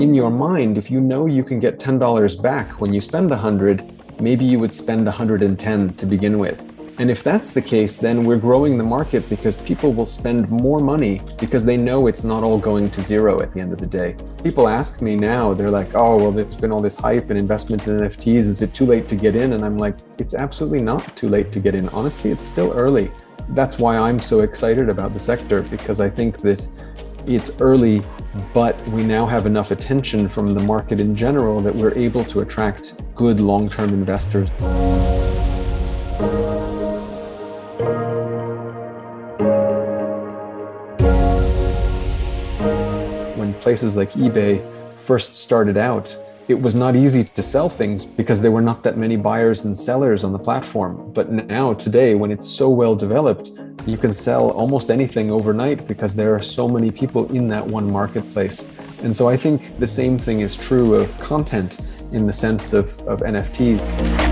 In your mind, if you know you can get $10 back when you spend 100, maybe you would spend 110 to begin with. And if that's the case, then we're growing the market because people will spend more money because they know it's not all going to zero at the end of the day. People ask me now, they're like, oh, well, there's been all this hype and investment in NFTs. Is it too late to get in? And I'm like, it's absolutely not too late to get in. Honestly, it's still early. That's why I'm so excited about the sector because I think that it's early, but we now have enough attention from the market in general that we're able to attract good long term investors. When places like eBay first started out, it was not easy to sell things because there were not that many buyers and sellers on the platform. But now, today, when it's so well developed, you can sell almost anything overnight because there are so many people in that one marketplace. And so I think the same thing is true of content in the sense of, of NFTs.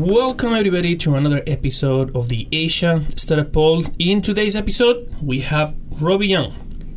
Welcome everybody to another episode of the Asia Startup Pulse. In today's episode, we have Robby Yung,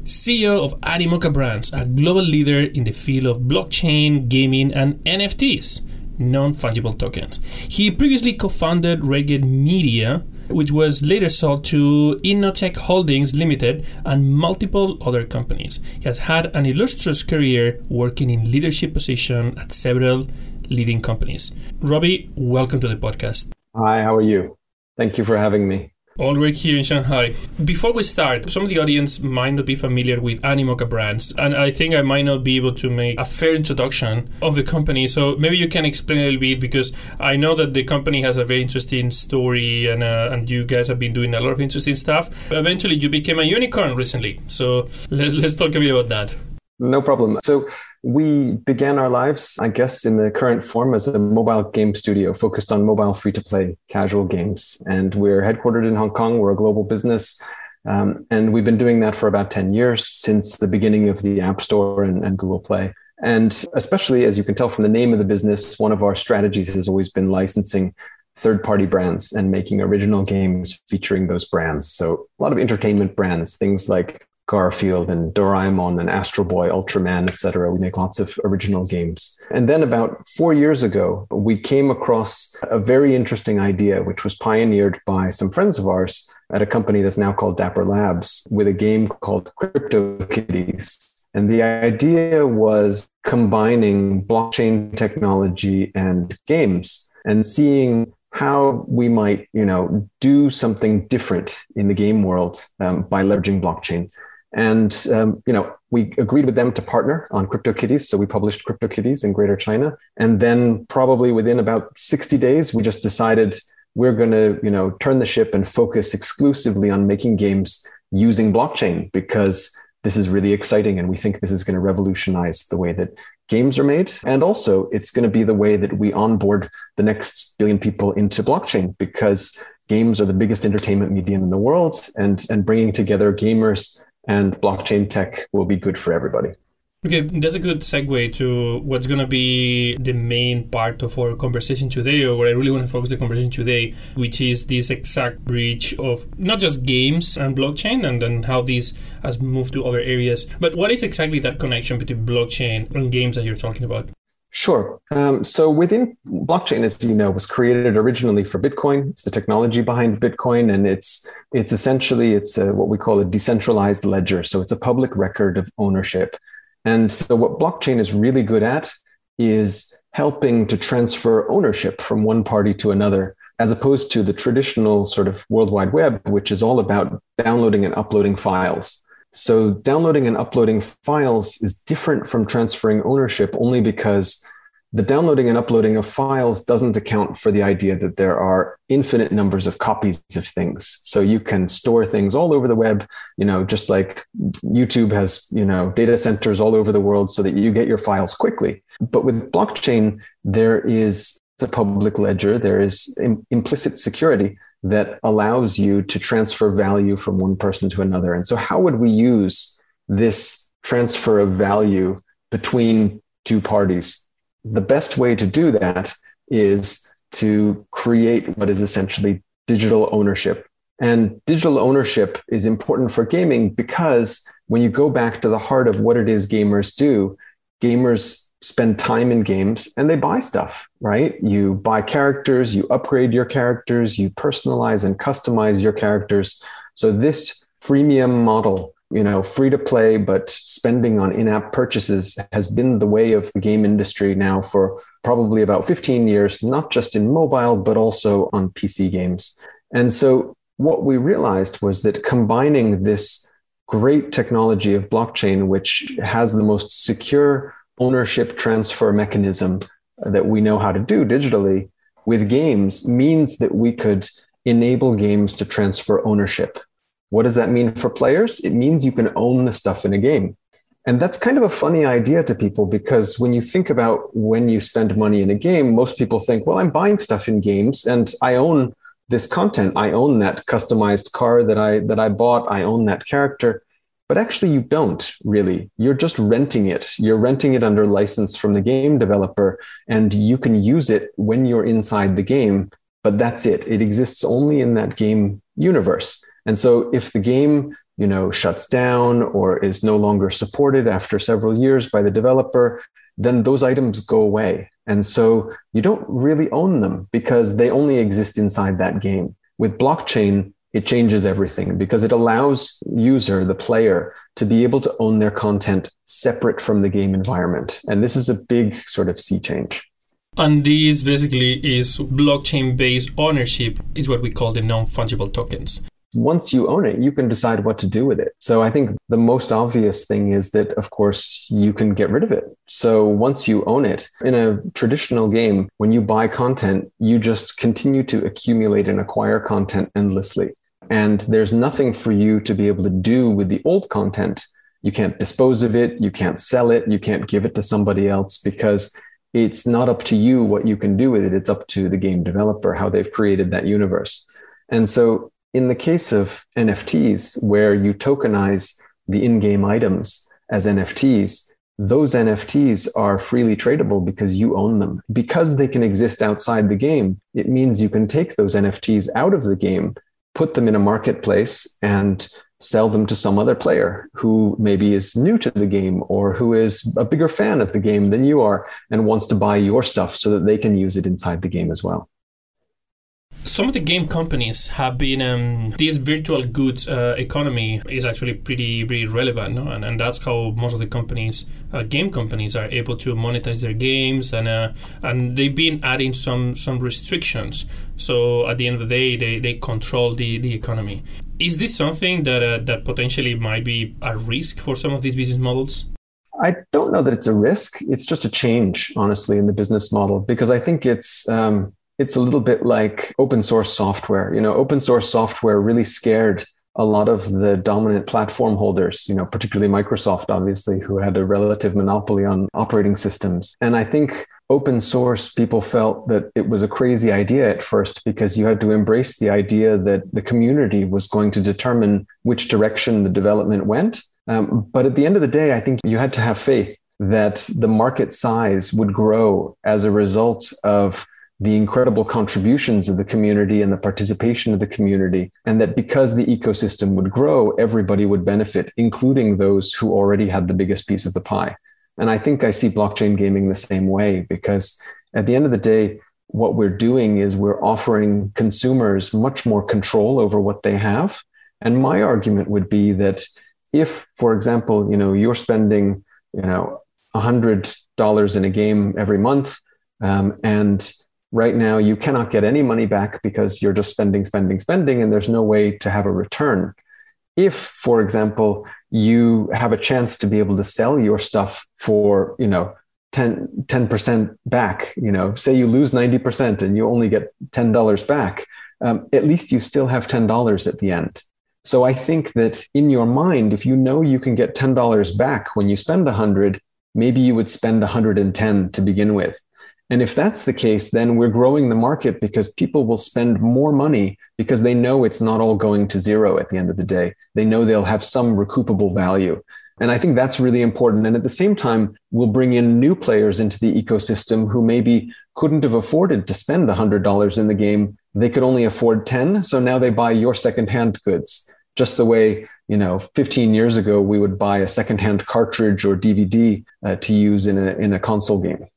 CEO of Animoca Brands, a global leader in the field of blockchain, gaming, and NFTs, non-fungible tokens. He previously co-founded Redgate Media, which was later sold to Innotech Holdings Limited and multiple other companies. He has had an illustrious career working in leadership positions at several leading companies. Robby, welcome to the podcast. Hi, how are you? Thank you for having me. All right here in Shanghai. Before we start, some of the audience might not be familiar with Animoca brands, and I think I might not be able to make a fair introduction of the company. So maybe you can explain a little bit because I know that the company has a very interesting story, and uh, and you guys have been doing a lot of interesting stuff. Eventually, you became a unicorn recently. So let, let's talk a bit about that. No problem. So we began our lives, I guess, in the current form as a mobile game studio focused on mobile free to play casual games. And we're headquartered in Hong Kong. We're a global business. Um, and we've been doing that for about 10 years since the beginning of the App Store and, and Google Play. And especially, as you can tell from the name of the business, one of our strategies has always been licensing third party brands and making original games featuring those brands. So, a lot of entertainment brands, things like Garfield and Doraemon and Astro Boy, Ultraman, etc. We make lots of original games. And then about four years ago, we came across a very interesting idea, which was pioneered by some friends of ours at a company that's now called Dapper Labs with a game called CryptoKitties. And the idea was combining blockchain technology and games and seeing how we might, you know, do something different in the game world um, by leveraging blockchain. And um, you know, we agreed with them to partner on CryptoKitties. So we published CryptoKitties in Greater China, and then probably within about 60 days, we just decided we're going to you know turn the ship and focus exclusively on making games using blockchain because this is really exciting, and we think this is going to revolutionize the way that games are made, and also it's going to be the way that we onboard the next billion people into blockchain because games are the biggest entertainment medium in the world and and bringing together gamers and blockchain tech will be good for everybody. Okay, that's a good segue to what's going to be the main part of our conversation today, or where I really want to focus the conversation today, which is this exact bridge of not just games and blockchain, and then how this has moved to other areas, but what is exactly that connection between blockchain and games that you're talking about? Sure. Um, so within blockchain, as you know, was created originally for Bitcoin. It's the technology behind Bitcoin, and it's it's essentially it's a, what we call a decentralized ledger. So it's a public record of ownership. And so what blockchain is really good at is helping to transfer ownership from one party to another, as opposed to the traditional sort of World Wide Web, which is all about downloading and uploading files. So downloading and uploading files is different from transferring ownership only because the downloading and uploading of files doesn't account for the idea that there are infinite numbers of copies of things. So you can store things all over the web, you know, just like YouTube has, you know, data centers all over the world so that you get your files quickly. But with blockchain, there is a public ledger, there is Im- implicit security that allows you to transfer value from one person to another. And so, how would we use this transfer of value between two parties? the best way to do that is to create what is essentially digital ownership. And digital ownership is important for gaming because when you go back to the heart of what it is gamers do, gamers spend time in games and they buy stuff, right? You buy characters, you upgrade your characters, you personalize and customize your characters. So, this freemium model you know, free to play, but spending on in app purchases has been the way of the game industry now for probably about 15 years, not just in mobile, but also on PC games. And so what we realized was that combining this great technology of blockchain, which has the most secure ownership transfer mechanism that we know how to do digitally with games means that we could enable games to transfer ownership what does that mean for players? It means you can own the stuff in a game. And that's kind of a funny idea to people because when you think about when you spend money in a game, most people think, well, I'm buying stuff in games and I own this content. I own that customized car that I that I bought. I own that character. But actually you don't really. You're just renting it. You're renting it under license from the game developer and you can use it when you're inside the game, but that's it. It exists only in that game universe. And so if the game, you know, shuts down or is no longer supported after several years by the developer, then those items go away. And so you don't really own them because they only exist inside that game. With blockchain, it changes everything because it allows user the player to be able to own their content separate from the game environment and this is a big sort of sea change and this basically is blockchain based ownership is what we call the non-fungible tokens once you own it, you can decide what to do with it. So I think the most obvious thing is that, of course, you can get rid of it. So once you own it, in a traditional game, when you buy content, you just continue to accumulate and acquire content endlessly. And there's nothing for you to be able to do with the old content. You can't dispose of it, you can't sell it, you can't give it to somebody else because it's not up to you what you can do with it. It's up to the game developer, how they've created that universe. And so in the case of NFTs, where you tokenize the in game items as NFTs, those NFTs are freely tradable because you own them. Because they can exist outside the game, it means you can take those NFTs out of the game, put them in a marketplace, and sell them to some other player who maybe is new to the game or who is a bigger fan of the game than you are and wants to buy your stuff so that they can use it inside the game as well some of the game companies have been um, this virtual goods uh, economy is actually pretty pretty relevant no? and, and that's how most of the companies uh, game companies are able to monetize their games and uh, and they've been adding some some restrictions so at the end of the day they, they control the, the economy is this something that uh, that potentially might be a risk for some of these business models I don't know that it's a risk. It's just a change, honestly, in the business model because I think it's um, it's a little bit like open source software. You know, open source software really scared a lot of the dominant platform holders, you know, particularly Microsoft, obviously, who had a relative monopoly on operating systems. And I think open source, people felt that it was a crazy idea at first because you had to embrace the idea that the community was going to determine which direction the development went. Um, but at the end of the day, I think you had to have faith that the market size would grow as a result of the incredible contributions of the community and the participation of the community. And that because the ecosystem would grow, everybody would benefit, including those who already had the biggest piece of the pie. And I think I see blockchain gaming the same way because at the end of the day, what we're doing is we're offering consumers much more control over what they have. And my argument would be that if, for example, you know, you're spending, you know, $100 in a game every month, um, and right now you cannot get any money back because you're just spending, spending, spending, and there's no way to have a return. If, for example, you have a chance to be able to sell your stuff for, you know, 10, percent back, you know, say you lose 90% and you only get $10 back, um, at least you still have $10 at the end. So I think that in your mind, if you know you can get $10 back when you spend 100, maybe you would spend 110 to begin with. And if that's the case, then we're growing the market because people will spend more money because they know it's not all going to zero at the end of the day. They know they'll have some recoupable value. And I think that's really important. And at the same time, we'll bring in new players into the ecosystem who maybe couldn't have afforded to spend $100 in the game. They could only afford 10. So now they buy your secondhand goods, just the way, you know, 15 years ago, we would buy a secondhand cartridge or DVD uh, to use in a, in a console game.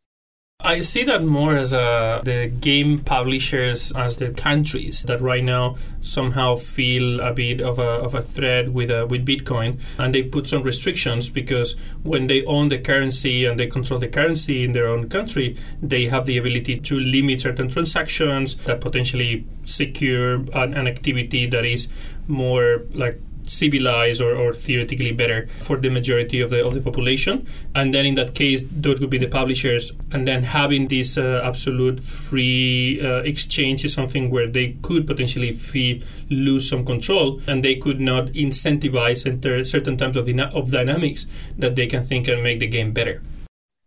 I see that more as a, the game publishers as the countries that right now somehow feel a bit of a, of a threat with uh, with Bitcoin, and they put some restrictions because when they own the currency and they control the currency in their own country, they have the ability to limit certain transactions that potentially secure an, an activity that is more like civilized or, or theoretically better for the majority of the of the population. And then in that case, those would be the publishers. And then having this uh, absolute free uh, exchange is something where they could potentially lose some control, and they could not incentivize enter certain types of, of dynamics that they can think and make the game better.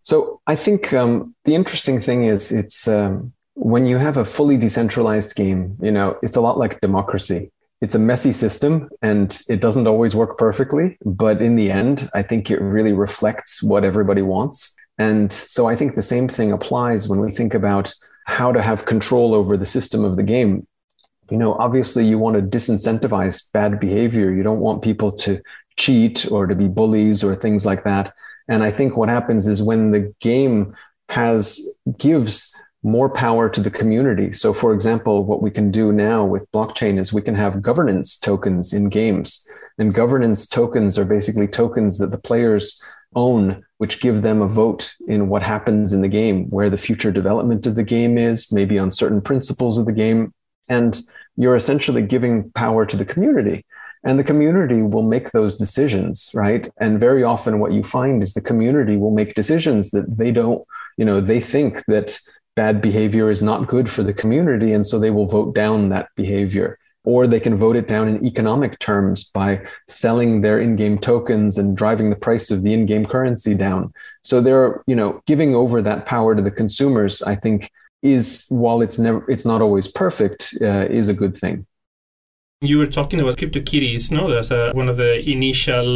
So I think um, the interesting thing is it's. Um, when you have a fully decentralized game, you know, it's a lot like democracy it's a messy system and it doesn't always work perfectly but in the end i think it really reflects what everybody wants. And so i think the same thing applies when we think about how to have control over the system of the game. You know obviously you want to disincentivize bad behavior. You don't want people to cheat or to be bullies or things like that. And i think what happens is when the game has gives more power to the community. So, for example, what we can do now with blockchain is we can have governance tokens in games. And governance tokens are basically tokens that the players own, which give them a vote in what happens in the game, where the future development of the game is, maybe on certain principles of the game. And you're essentially giving power to the community. And the community will make those decisions, right? And very often, what you find is the community will make decisions that they don't, you know, they think that bad behavior is not good for the community. And so they will vote down that behavior. Or they can vote it down in economic terms by selling their in-game tokens and driving the price of the in-game currency down. So they're, you know, giving over that power to the consumers, I think is while it's never it's not always perfect, uh, is a good thing. You were talking about CryptoKitties, no? That's uh, one of the initial,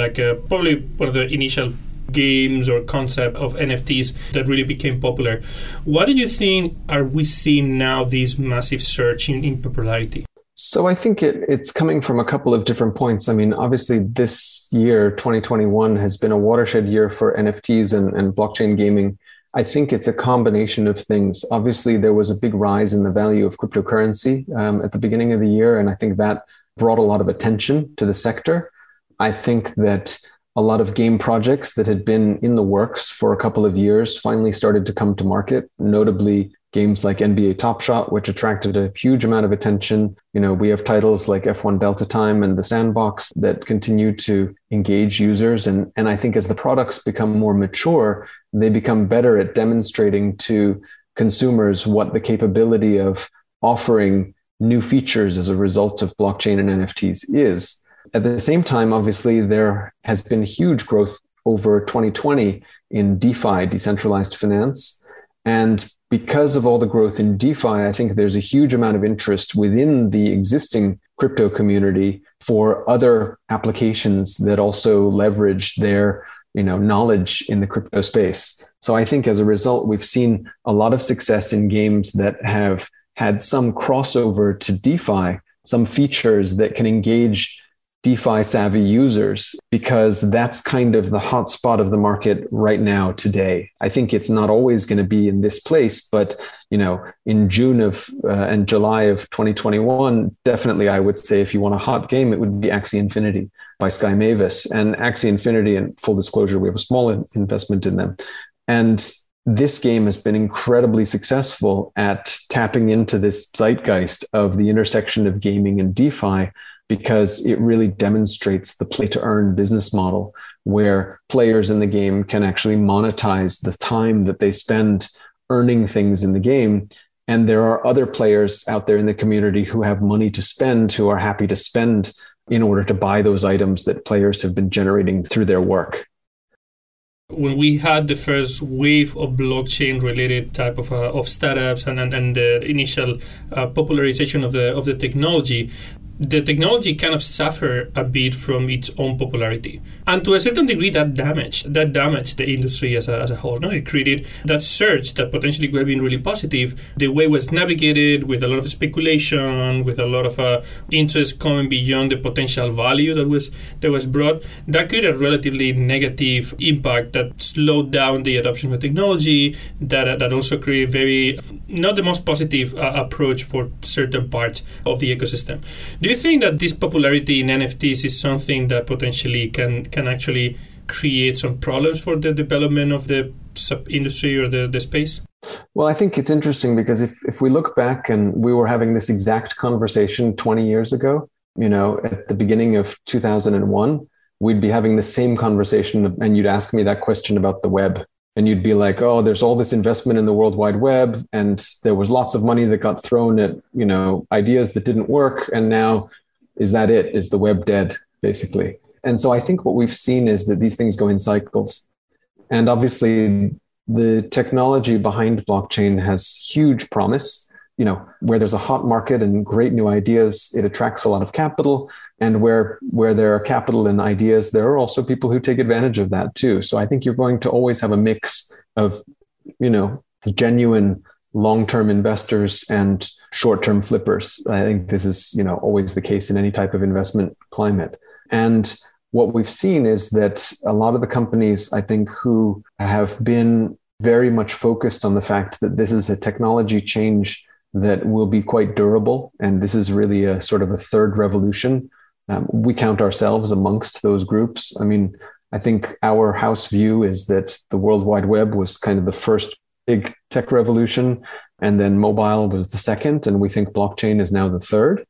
like uh, probably one of the initial games or concept of NFTs that really became popular. What do you think are we seeing now this massive surge in, in popularity? So I think it, it's coming from a couple of different points. I mean, obviously, this year, 2021, has been a watershed year for NFTs and, and blockchain gaming. I think it's a combination of things. Obviously, there was a big rise in the value of cryptocurrency um, at the beginning of the year, and I think that brought a lot of attention to the sector. I think that a lot of game projects that had been in the works for a couple of years finally started to come to market, notably games like NBA Top Shot, which attracted a huge amount of attention. You know, we have titles like F1 Delta Time and The Sandbox that continue to engage users. And, and I think as the products become more mature, they become better at demonstrating to consumers what the capability of offering new features as a result of blockchain and NFTs is. At the same time, obviously, there has been huge growth over 2020 in DeFi, decentralized finance. And because of all the growth in DeFi, I think there's a huge amount of interest within the existing crypto community for other applications that also leverage their you know knowledge in the crypto space. So I think as a result, we've seen a lot of success in games that have had some crossover to DeFi, some features that can engage DeFi savvy users because that's kind of the hot spot of the market right now today. I think it's not always going to be in this place, but you know, in June of uh, and July of 2021, definitely I would say if you want a hot game, it would be Axie Infinity by Sky Mavis. And Axie Infinity, and full disclosure, we have a small investment in them. And this game has been incredibly successful at tapping into this zeitgeist of the intersection of gaming and DeFi because it really demonstrates the play to earn business model where players in the game can actually monetize the time that they spend earning things in the game. And there are other players out there in the community who have money to spend, who are happy to spend in order to buy those items that players have been generating through their work when we had the first wave of blockchain related type of, uh, of startups and, and, and the initial uh, popularization of the of the technology the technology kind of suffered a bit from its own popularity. And to a certain degree, that damaged that damaged the industry as a, as a whole. No? It created that surge that potentially could have been really positive. The way it was navigated with a lot of speculation, with a lot of uh, interest coming beyond the potential value that was that was brought, that created a relatively negative impact that slowed down the adoption of technology. That uh, that also created very not the most positive uh, approach for certain parts of the ecosystem. Do you think that this popularity in NFTs is something that potentially can can actually create some problems for the development of the sub industry or the, the space? Well, I think it's interesting because if, if we look back and we were having this exact conversation 20 years ago, you know, at the beginning of 2001, we'd be having the same conversation and you'd ask me that question about the web. And you'd be like oh there's all this investment in the world wide web and there was lots of money that got thrown at you know ideas that didn't work and now is that it? Is the web dead? basically and so i think what we've seen is that these things go in cycles. And obviously the technology behind blockchain has huge promise you know where there's a hot market and great new ideas it attracts a lot of capital. And where where there are capital and ideas there are also people who take advantage of that too. So i think you're going to always have a mix of you know genuine long-term investors and short-term flippers. I think this is you know always the case in any type of investment climate. And what we've seen is that a lot of the companies i think who have been very much focused on the fact that this is a technology change that will be quite durable and this is really a sort of a third revolution um, we count ourselves amongst those groups. I mean, I think our house view is that the World Wide Web was kind of the first big tech revolution, and then mobile was the second, and we think blockchain is now the third.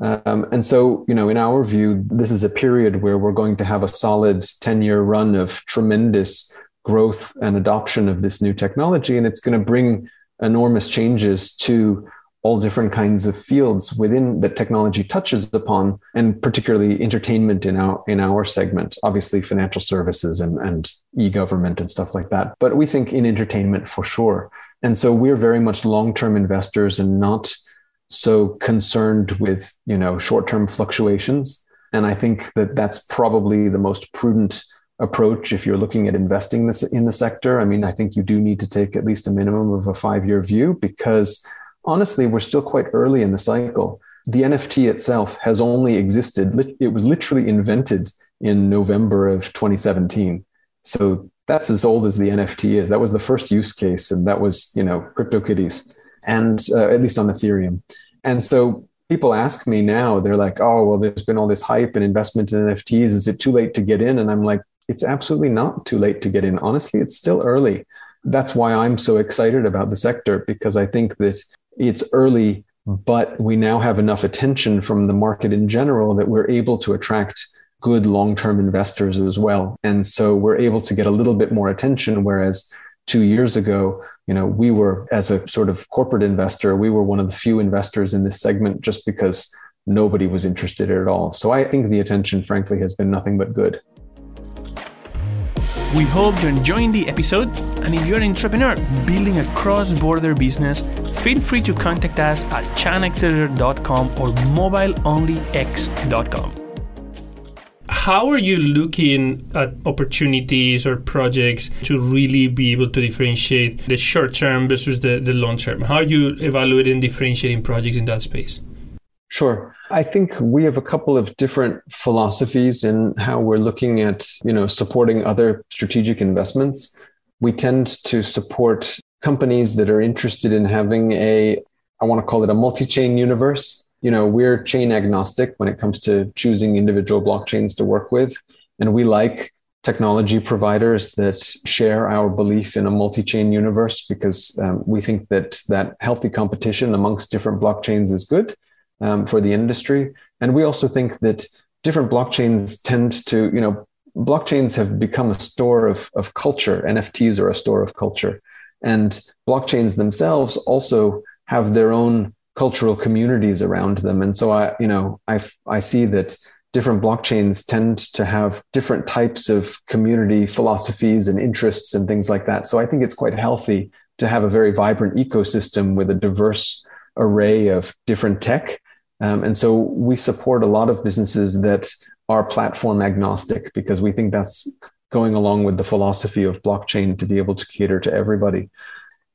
Um, and so, you know, in our view, this is a period where we're going to have a solid 10 year run of tremendous growth and adoption of this new technology. And it's going to bring enormous changes to all different kinds of fields within that technology touches upon, and particularly entertainment in our in our segment. Obviously, financial services and, and e-government and stuff like that. But we think in entertainment for sure. And so we're very much long-term investors and not so concerned with you know short-term fluctuations. And I think that that's probably the most prudent approach if you're looking at investing this in the sector. I mean, I think you do need to take at least a minimum of a five-year view because honestly, we're still quite early in the cycle. The NFT itself has only existed, it was literally invented in November of 2017. So that's as old as the NFT is. That was the first use case, and that was, you know, CryptoKitties, and uh, at least on Ethereum. And so people ask me now, they're like, oh, well, there's been all this hype and investment in NFTs. Is it too late to get in? And I'm like, it's absolutely not too late to get in. Honestly, it's still early. That's why I'm so excited about the sector because I think that it's early, but we now have enough attention from the market in general that we're able to attract good long-term investors as well. And so we're able to get a little bit more attention, whereas two years ago, you know, we were as a sort of corporate investor, we were one of the few investors in this segment just because nobody was interested at all. So I think the attention, frankly, has been nothing but good. We hope you're enjoying the episode, and if you're an entrepreneur building a cross border business, feel free to contact us at chinaccelerator.com or mobileonlyx.com. How are you looking at opportunities or projects to really be able to differentiate the short term versus the, the long term? How are you evaluating differentiating projects in that space? Sure. I think we have a couple of different philosophies in how we're looking at, you know, supporting other strategic investments. We tend to support companies that are interested in having a I want to call it a multi-chain universe. You know, we're chain agnostic when it comes to choosing individual blockchains to work with, and we like technology providers that share our belief in a multi-chain universe because um, we think that that healthy competition amongst different blockchains is good um, for the industry. And we also think that different blockchains tend to, you know, blockchains have become a store of, of culture. NFTs are a store of culture. And blockchains themselves also have their own cultural communities around them. And so I, you know, I, I see that different blockchains tend to have different types of community philosophies and interests and things like that. So I think it's quite healthy to have a very vibrant ecosystem with a diverse array of different tech. Um, and so we support a lot of businesses that are platform agnostic because we think that's going along with the philosophy of blockchain to be able to cater to everybody.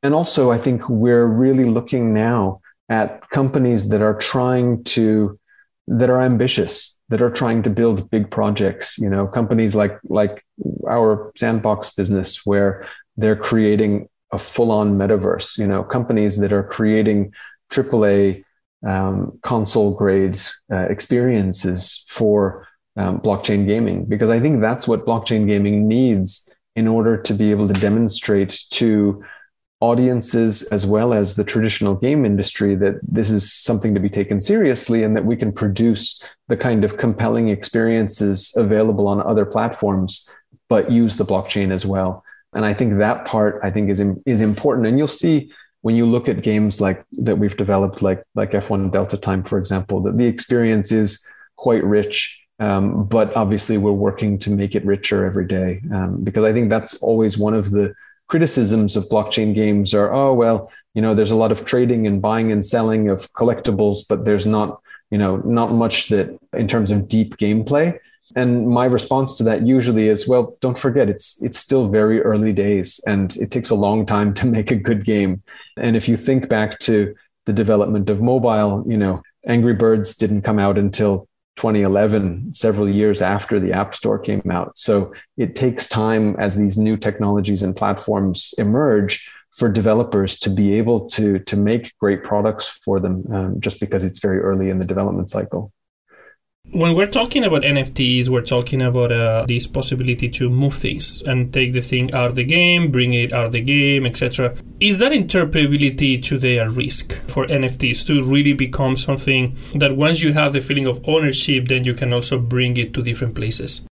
And also, I think we're really looking now at companies that are trying to, that are ambitious, that are trying to build big projects. You know, companies like like our sandbox business, where they're creating a full-on metaverse. You know, companies that are creating AAA um, console grades uh, experiences for um, blockchain gaming, because I think that's what blockchain gaming needs in order to be able to demonstrate to audiences as well as the traditional game industry that this is something to be taken seriously and that we can produce the kind of compelling experiences available on other platforms but use the blockchain as well. And i think that part i think is is important. And you'll see when you look at games like that we've developed like like f1 delta time for example that the experience is quite rich um, but obviously we're working to make it richer every day um, because i think that's always one of the criticisms of blockchain games are, oh, well, you know, there's a lot of trading and buying and selling of collectibles, but there's not, you know, not much that in terms of deep gameplay. And my response to that usually is, well, don't forget, it's it's still very early days, and it takes a long time to make a good game. And if you think back to the development of mobile, you know, Angry Birds didn't come out until 2011, several years after the App Store came out. So it takes time as these new technologies and platforms emerge for developers to be able to, to make great products for them um, just because it's very early in the development cycle. When we're talking about NFTs, we're talking about uh, this possibility to move things and take the thing out of the game, bring it out of the game, etc. Is that interoperability today a risk for NFTs to really become something that once you have the feeling of ownership, then you can also bring it to different places?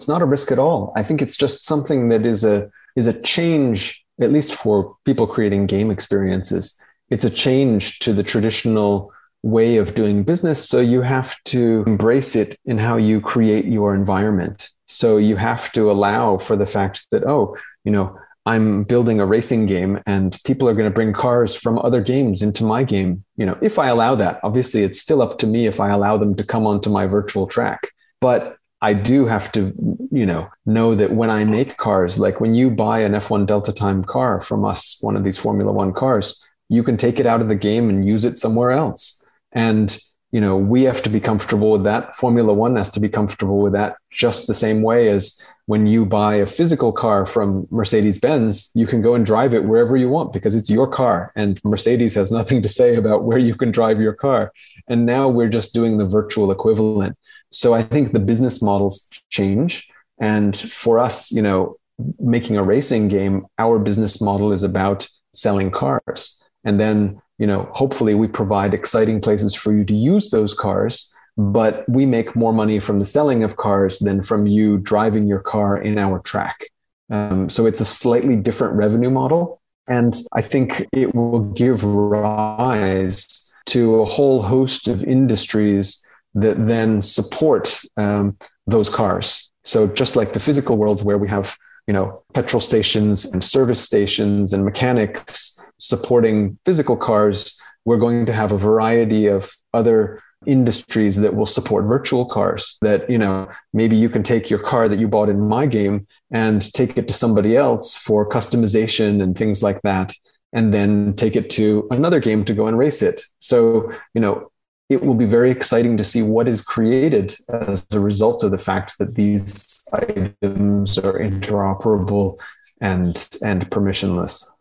It's not a risk at all. I think it's just something that is a is a change, at least for people creating game experiences. It's a change to the traditional way of doing business. So you have to embrace it in how you create your environment. So you have to allow for the fact that, oh, you know, I'm building a racing game and people are going to bring cars from other games into my game. You know, if I allow that, obviously it's still up to me if I allow them to come onto my virtual track. But I do have to, you know, know that when I make cars, like when you buy an F1 Delta Time car from us, one of these Formula One cars, you can take it out of the game and use it somewhere else. And you know, we have to be comfortable with that. Formula One has to be comfortable with that just the same way as when you buy a physical car from Mercedes Benz, you can go and drive it wherever you want because it's your car. And Mercedes has nothing to say about where you can drive your car. And now we're just doing the virtual equivalent. So I think the business models change. And for us, you know, making a racing game, our business model is about selling cars. And then you know, hopefully we provide exciting places for you to use those cars, but we make more money from the selling of cars than from you driving your car in our track. Um, so it's a slightly different revenue model. And I think it will give rise to a whole host of industries that then support um, those cars. So just like the physical world where we have, you know, petrol stations and service stations and mechanics supporting physical cars, we're going to have a variety of other industries that will support virtual cars that you know maybe you can take your car that you bought in my game and take it to somebody else for customization and things like that and then take it to another game to go and race it. So you know it will be very exciting to see what is created as a result of the fact that these items are interoperable and and permissionless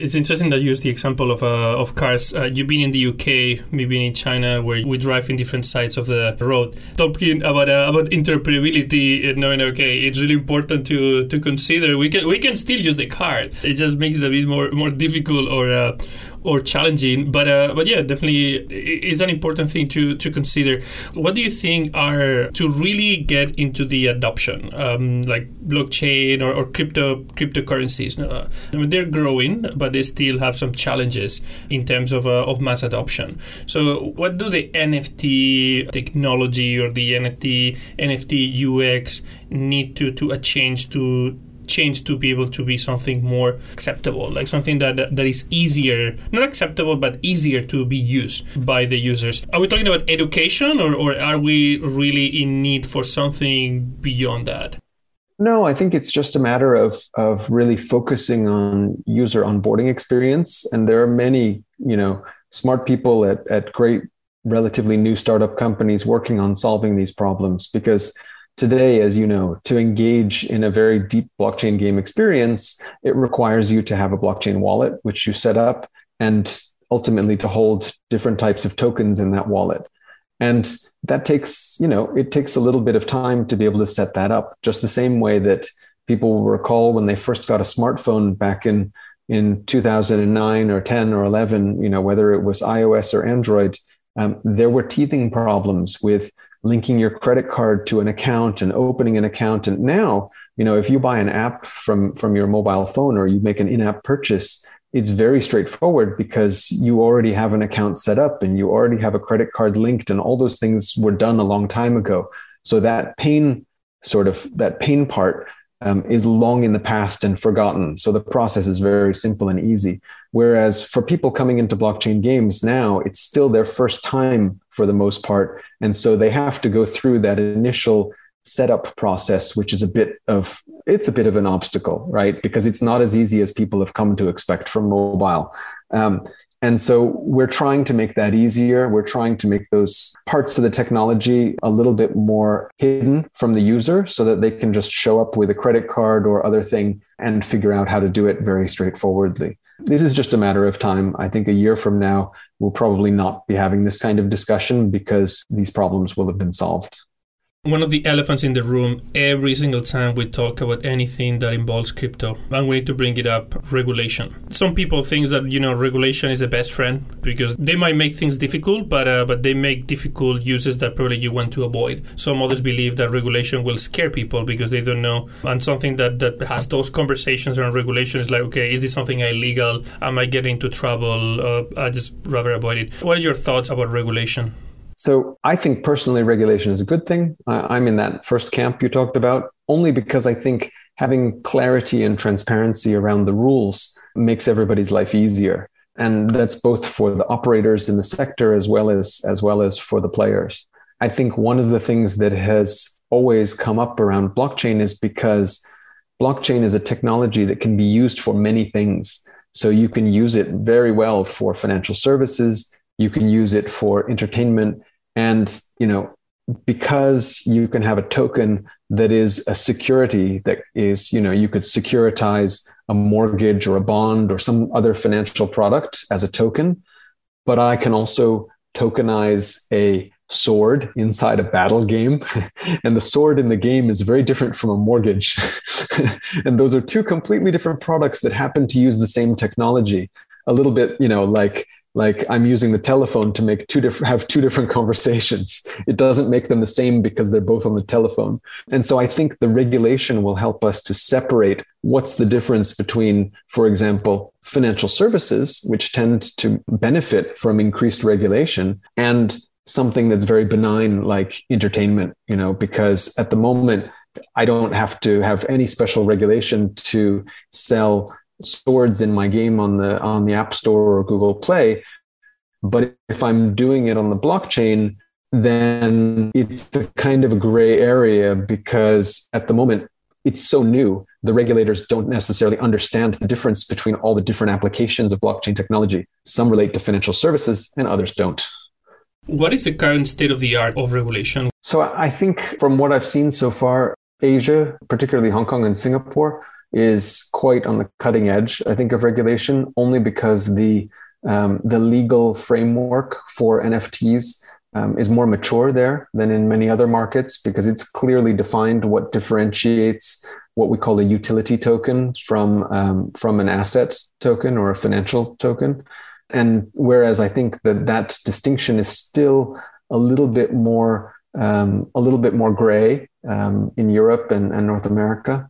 it's interesting that you use the example of uh, of cars. Uh, you've been in the UK, maybe in China, where we drive in different sides of the road. Talking about uh, about interoperability, and knowing okay, it's really important to to consider. We can we can still use the car. It just makes it a bit more more difficult or uh, or challenging. But uh, but yeah, definitely is an important thing to to consider. What do you think are to really get into the adoption, um, like blockchain or, or crypto cryptocurrencies? Uh, I mean, they're growing, but they still have some challenges in terms of uh, of mass adoption. So, what do the NFT technology or the NFT NFT UX need to to change to change to be able to be something more acceptable, like something that, that, is easier, not acceptable, but easier to be used by the users. Are we talking about education or, or are we really in need for something beyond that? No, I think it's just a matter of of really focusing on user onboarding experience. And there are many, you know, smart people at, at great relatively new startup companies working on solving these problems because today, as you know, to engage in a very deep blockchain game experience, it requires you to have a blockchain wallet, which you set up, and ultimately to hold different types of tokens in that wallet. And that takes, you know, it takes a little bit of time to be able to set that up, just the same way that people will recall when they first got a smartphone back in in 2009 or 10 or 11, you know, whether it was iOS or Android, um, there were teething problems with linking your credit card to an account and opening an account. And now, you know, if you buy an app from from your mobile phone or you make an in-app purchase, it's very straightforward because you already have an account set up and you already have a credit card linked and all those things were done a long time ago. So that pain sort of that pain part um, is long in the past and forgotten. So the process is very simple and easy. Whereas for people coming into blockchain games now, it's still their first time for the most part. And so they have to go through that initial setup process, which is a bit of it's a bit of an obstacle, right? Because it's not as easy as people have come to expect from mobile. Um, and so we're trying to make that easier. We're trying to make those parts of the technology a little bit more hidden from the user so that they can just show up with a credit card or other thing and figure out how to do it very straightforwardly. This is just a matter of time. I think a year from now, we'll probably not be having this kind of discussion because these problems will have been solved one of the elephants in the room every single time we talk about anything that involves crypto and we need to bring it up regulation. Some people think that you know regulation is the best friend because they might make things difficult but uh, but they make difficult uses that probably you want to avoid. Some others believe that regulation will scare people because they don't know. And something that that has those conversations around regulation is like okay is this something illegal? Am i getting into trouble? Uh, i just rather avoid it. What are your thoughts about regulation so I think personally, regulation is a good thing. I'm in that first camp you talked about, only because I think having clarity and transparency around the rules makes everybody's life easier. And that's both for the operators in the sector as well as as well as for the players. I think one of the things that has always come up around blockchain is because blockchain is a technology that can be used for many things. So you can use it very well for financial services. You can use it for entertainment and, you know, because you can have a token that is a security that is, you know, you could securitize a mortgage or a bond or some other financial product as a token. But I can also tokenize a sword inside a battle game. and the sword in the game is very different from a mortgage. and those are two completely different products that happen to use the same technology. A little bit, you know, like like i'm using the telephone to make two different have two different conversations. It doesn't make them the same because they're both on the telephone. And so i think the regulation will help us to separate what's the difference between for example financial services which tend to benefit from increased regulation and something that's very benign like entertainment you know because at the moment i don't have to have any special regulation to sell swords in my game on the on the App Store or Google Play. But if I'm doing it on the blockchain, then it's a kind of a gray area because at the moment it's so new. The regulators don't necessarily understand the difference between all the different applications of blockchain technology. Some relate to financial services and others don't. What is the current state of the art of regulation? So I think from what I've seen so far, Asia, particularly Hong Kong and Singapore, is quite on the cutting edge, I think, of regulation, only because the um, the legal framework for NFTs um, is more mature there than in many other markets because it's clearly defined what differentiates what we call a utility token from um, from an asset token or a financial token. And whereas I think that that distinction is still a little bit more um, a little bit more gray um, in Europe and, and North America.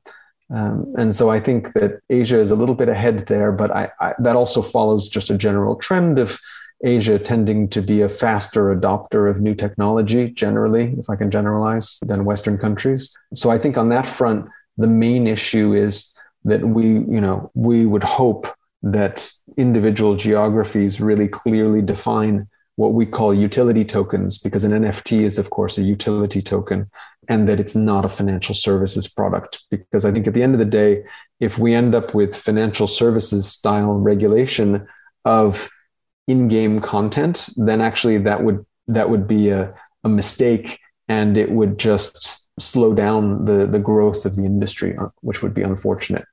Um, and so I think that Asia is a little bit ahead there, but I, I, that also follows just a general trend of Asia tending to be a faster adopter of new technology generally, if I can generalize, than Western countries. So I think on that front, the main issue is that we, you know, we would hope that individual geographies really clearly define what we call utility tokens, because an NFT is, of course, a utility token, and that it's not a financial services product. Because I think at the end of the day, if we end up with financial services style regulation of in-game content, then actually that would that would be a, a mistake and it would just slow down the, the growth of the industry, which would be unfortunate.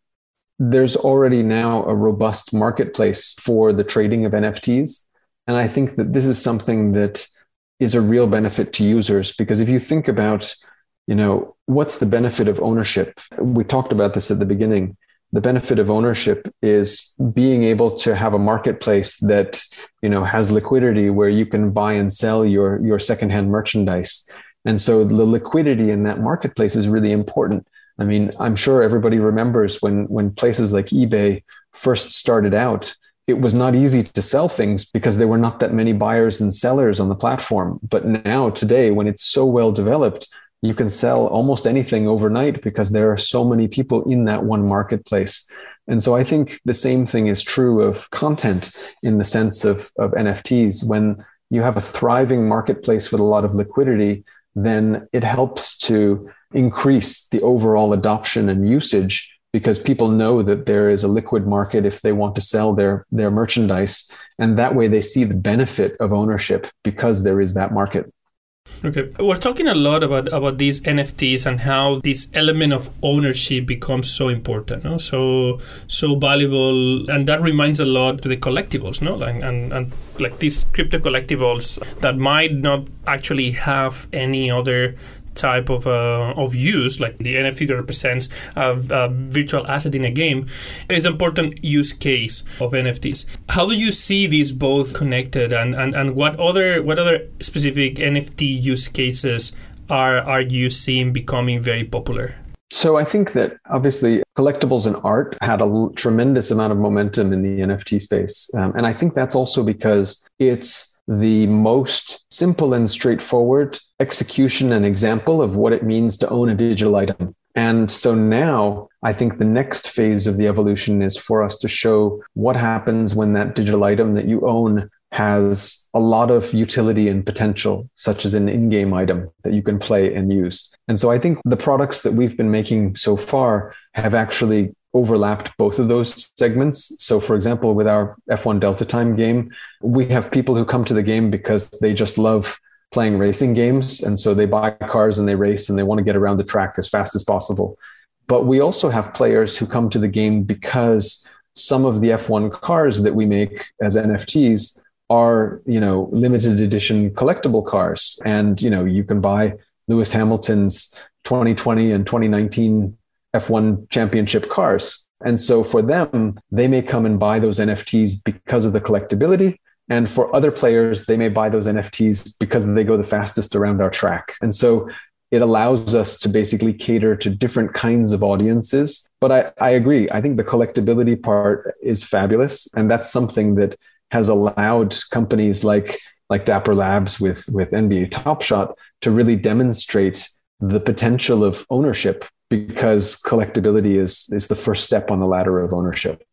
There's already now a robust marketplace for the trading of NFTs. And I think that this is something that is a real benefit to users because if you think about, you know, what's the benefit of ownership? We talked about this at the beginning. The benefit of ownership is being able to have a marketplace that you know has liquidity where you can buy and sell your your secondhand merchandise. And so the liquidity in that marketplace is really important. I mean i'm sure everybody remembers when when places like ebay first started out it was not easy to sell things because there were not that many buyers and sellers on the platform but now today when it's so well developed you can sell almost anything overnight because there are so many people in that one marketplace. And so I think the same thing is true of content in the sense of, of NFTs. When you have a thriving marketplace with a lot of liquidity, then it helps to increase the overall adoption and usage because people know that there is a liquid market if they want to sell their, their merchandise. And that way they see the benefit of ownership because there is that market. Okay, we're talking a lot about about these NFTs and how this element of ownership becomes so important, no? so so valuable, and that reminds a lot to the collectibles, no, and, and and like these crypto collectibles that might not actually have any other type of uh, of use, like the NFT that represents a, a, virtual asset in a game, is an important use case of NFTs. How do you see these both connected, and, and, and what other what other specific NFT use cases are are you seeing becoming very popular? So I think that obviously collectibles and art had a l- tremendous amount of momentum in the NFT space, um, and I think that's also because it's the most simple and straightforward execution and example of what it means to own a digital item. And so now I think the next phase of the evolution is for us to show what happens when that digital item that you own has a lot of utility and potential, such as an in game item that you can play and use. And so I think the products that we've been making so far have actually overlapped both of those segments. So, for example, with our F1 Delta Time game, we have people who come to the game because they just love playing racing games. And so they buy cars and they race and they want to get around the track as fast as possible. But we also have players who come to the game because some of the F1 cars that we make as NFTs are, you know, limited edition collectible cars. And, you know, you can buy Lewis Hamilton's 2020 and 2019 F1 championship cars. And so for them, they may come and buy those NFTs because of the collectability. And for other players, they may buy those NFTs because they go the fastest around our track. And so it allows us to basically cater to different kinds of audiences. But I, I agree. I think the collectability part is fabulous. And that's something that has allowed companies like like Dapper Labs with, with NBA Top Shot to really demonstrate the potential of ownership because collectability is is the first step on the ladder of ownership.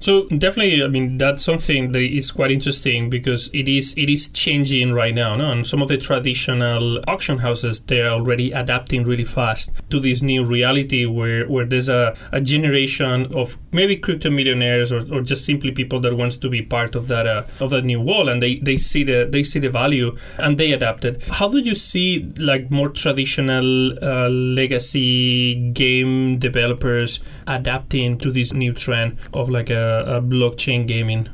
So definitely, I mean that's something that is quite interesting because it is it is changing right now. No? And some of the traditional auction houses they're already adapting really fast to this new reality where, where there's a, a generation of maybe crypto millionaires or, or just simply people that wants to be part of that uh, of that new wall and they, they see the they see the value and they adapt it. How do you see like more traditional uh, legacy game developers adapting to this new trend of like a uh, blockchain gaming?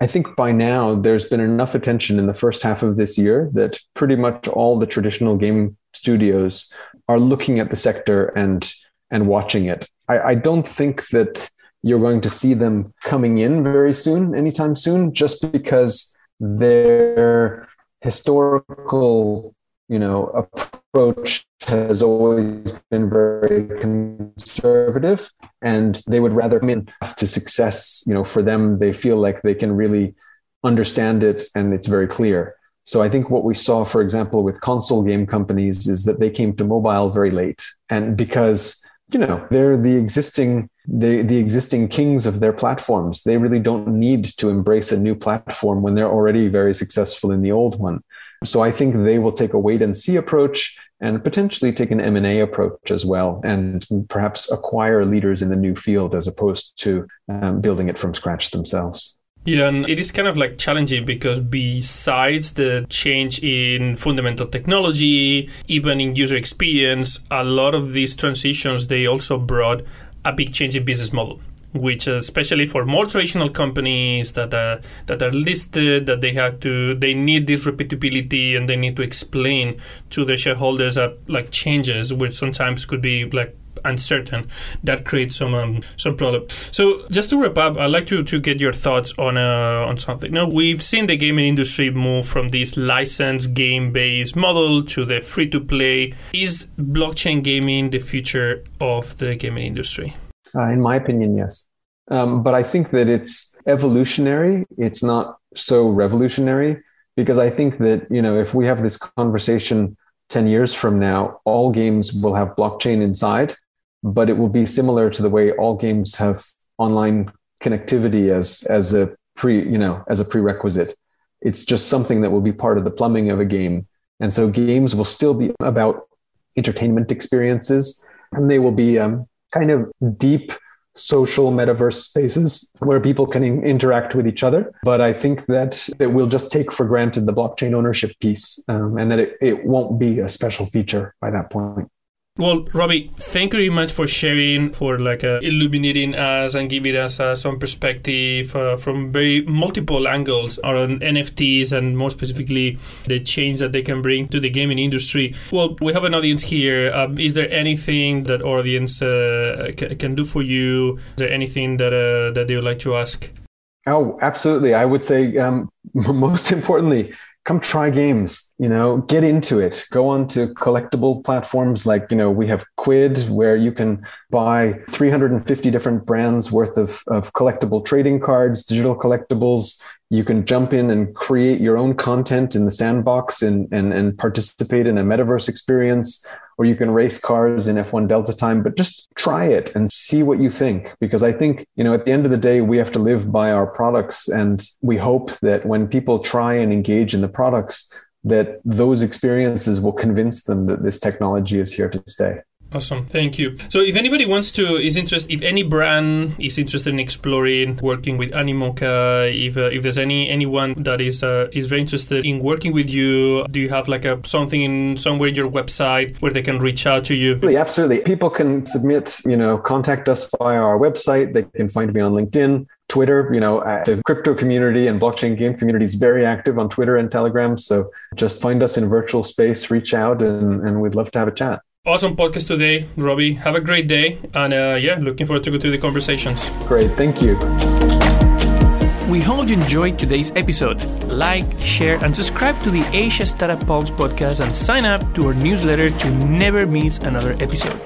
I think by now there's been enough attention in the first half of this year that pretty much all the traditional game studios are looking at the sector and and watching it. I, I don't think that you're going to see them coming in very soon, anytime soon, just because their historical, you know, approach has always been very conservative and they would rather come in to success, you know, for them, they feel like they can really understand it and it's very clear. So I think what we saw, for example, with console game companies is that they came to mobile very late. And because, you know, they're the existing the, the existing kings of their platforms. They really don't need to embrace a new platform when they're already very successful in the old one. So I think they will take a wait and see approach and potentially take an M&A approach as well and perhaps acquire leaders in the new field as opposed to um, building it from scratch themselves. Yeah, and it is kind of like challenging because besides the change in fundamental technology, even in user experience, a lot of these transitions they also brought a big change in business model which especially for more traditional companies that are that are listed that they have to they need this repeatability and they need to explain to their shareholders that like changes which sometimes could be like uncertain, that creates some um, some problem. So just to wrap up, I'd like to, to get your thoughts on uh, on something. Now we've seen the gaming industry move from this licensed game based model to the free to play. Is blockchain gaming the future of the gaming industry? Uh, in my opinion, yes. Um, but I think that it's evolutionary. It's not so revolutionary because I think that you know if we have this conversation 10 years from now, all games will have blockchain inside but it will be similar to the way all games have online connectivity as as a pre you know as a prerequisite it's just something that will be part of the plumbing of a game and so games will still be about entertainment experiences and they will be um, kind of deep social metaverse spaces where people can in- interact with each other. But I think that, that we'll just take for granted the blockchain ownership piece um, and that it, it won't be a special feature by that point. Well, Robby, thank you very much for sharing, for like uh, illuminating us and giving us uh, some perspective uh, from very multiple angles on NFTs and more specifically the change that they can bring to the gaming industry. Well, we have an audience here. Um, is there anything that audience uh, c- can do for you? Is there anything that uh, that they would like to ask? Oh, absolutely. I would say um, most importantly, come try games you know get into it. Go on to collectible platforms like you know we have Quidd where you can buy 350 different brands worth of, of collectible trading cards digital collectibles you can jump in and create your own content in the sandbox and, and, and participate in a metaverse experience or you can race cars in F1 Delta time, but just try it and see what you think. Because I think, you know, at the end of the day, we have to live by our products. And we hope that when people try and engage in the products, that those experiences will convince them that this technology is here to stay. Awesome, thank you. So, if anybody wants to is interested, if any brand is interested in exploring working with Animoca, if uh, if there's any anyone that is uh, is very interested in working with you, do you have like a something in somewhere your website where they can reach out to you? Absolutely, absolutely. People can submit, you know, contact us via our website. They can find me on LinkedIn. Twitter, you know, the crypto community and blockchain game community is very active on Twitter and Telegram. So just find us in virtual space, reach out, and, and we'd love to have a chat awesome podcast today, Robby. Have a great day. And uh, yeah, looking forward to go through the conversations. Great. Thank you. We hope you enjoyed today's episode. Like, share, and subscribe to the Asia Startup Pulse podcast and sign up to our newsletter to never miss another episode.